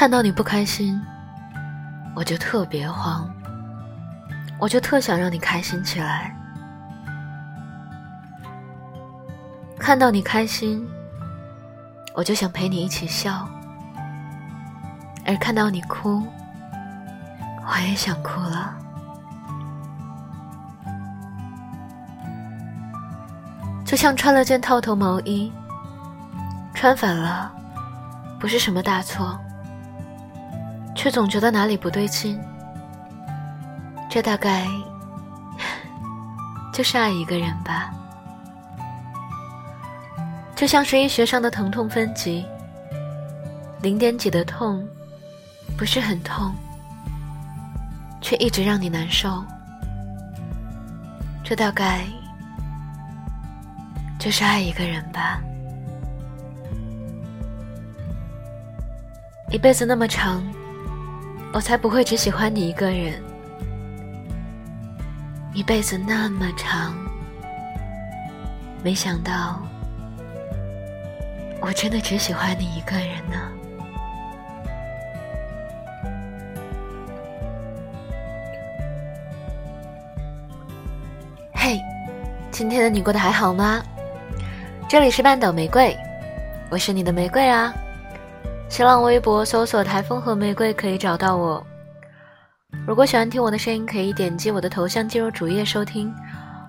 看到你不开心，我就特别慌，我就特想让你开心起来。看到你开心，我就想陪你一起笑；而看到你哭，我也想哭了。就像穿了件套头毛衣，穿反了，不是什么大错，却总觉得哪里不对劲。这大概就是爱一个人吧。就像是医学上的疼痛分级，零点几的痛，不是很痛，却一直让你难受。这大概。就是爱一个人吧，一辈子那么长，我才不会只喜欢你一个人。一辈子那么长，没想到我真的只喜欢你一个人呢。嘿，今天的你过得还好吗？这里是半岛玫瑰，我是你的玫瑰啊。新浪微博搜索“台风和玫瑰”可以找到我。如果喜欢听我的声音，可以点击我的头像进入主页收听，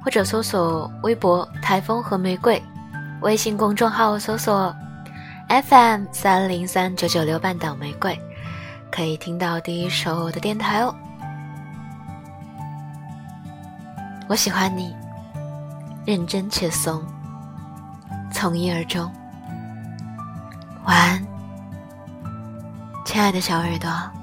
或者搜索微博“台风和玫瑰”，微信公众号搜索 “FM 三零三九九六半岛玫瑰”，可以听到第一首我的电台哦。我喜欢你，认真且怂。从一而终，晚安，亲爱的小耳朵。